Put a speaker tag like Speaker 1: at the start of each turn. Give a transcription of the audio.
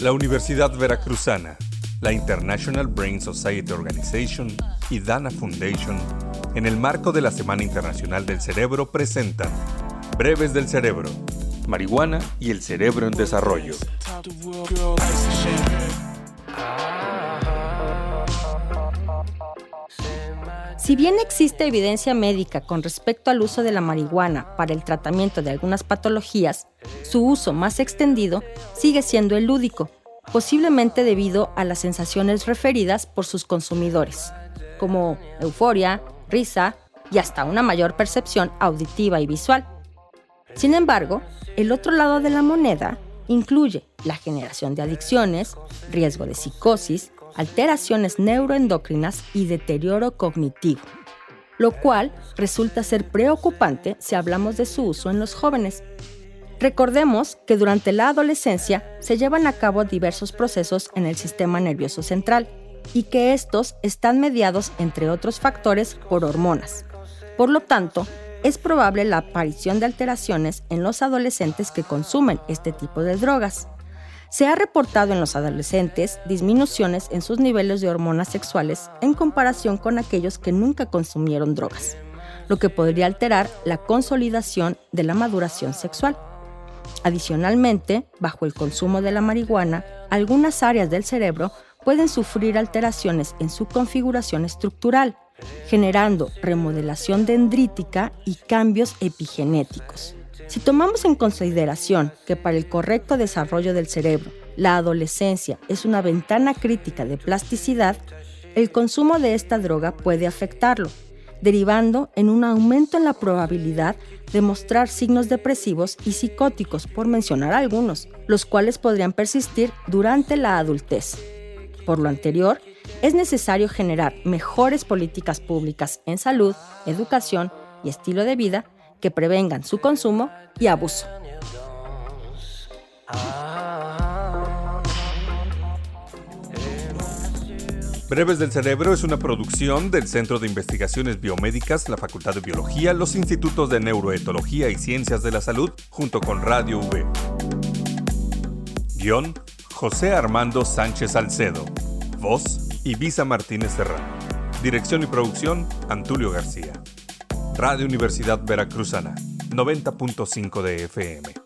Speaker 1: La Universidad Veracruzana, la International Brain Society Organization y Dana Foundation, en el marco de la Semana Internacional del Cerebro, presentan Breves del Cerebro, Marihuana y el Cerebro en Desarrollo.
Speaker 2: Si bien existe evidencia médica con respecto al uso de la marihuana para el tratamiento de algunas patologías, su uso más extendido sigue siendo el lúdico, posiblemente debido a las sensaciones referidas por sus consumidores, como euforia, risa y hasta una mayor percepción auditiva y visual. Sin embargo, el otro lado de la moneda incluye la generación de adicciones, riesgo de psicosis, alteraciones neuroendocrinas y deterioro cognitivo, lo cual resulta ser preocupante si hablamos de su uso en los jóvenes. Recordemos que durante la adolescencia se llevan a cabo diversos procesos en el sistema nervioso central y que estos están mediados, entre otros factores, por hormonas. Por lo tanto, es probable la aparición de alteraciones en los adolescentes que consumen este tipo de drogas. Se ha reportado en los adolescentes disminuciones en sus niveles de hormonas sexuales en comparación con aquellos que nunca consumieron drogas, lo que podría alterar la consolidación de la maduración sexual. Adicionalmente, bajo el consumo de la marihuana, algunas áreas del cerebro pueden sufrir alteraciones en su configuración estructural, generando remodelación dendrítica y cambios epigenéticos. Si tomamos en consideración que para el correcto desarrollo del cerebro, la adolescencia es una ventana crítica de plasticidad, el consumo de esta droga puede afectarlo, derivando en un aumento en la probabilidad de mostrar signos depresivos y psicóticos, por mencionar algunos, los cuales podrían persistir durante la adultez. Por lo anterior, es necesario generar mejores políticas públicas en salud, educación y estilo de vida que prevengan su consumo y abuso.
Speaker 1: Breves del Cerebro es una producción del Centro de Investigaciones Biomédicas, la Facultad de Biología, los Institutos de Neuroetología y Ciencias de la Salud, junto con Radio V. Guión, José Armando Sánchez Salcedo. Voz, Ibiza Martínez Serrano. Dirección y producción, Antulio García. Radio Universidad Veracruzana, 90.5 de FM.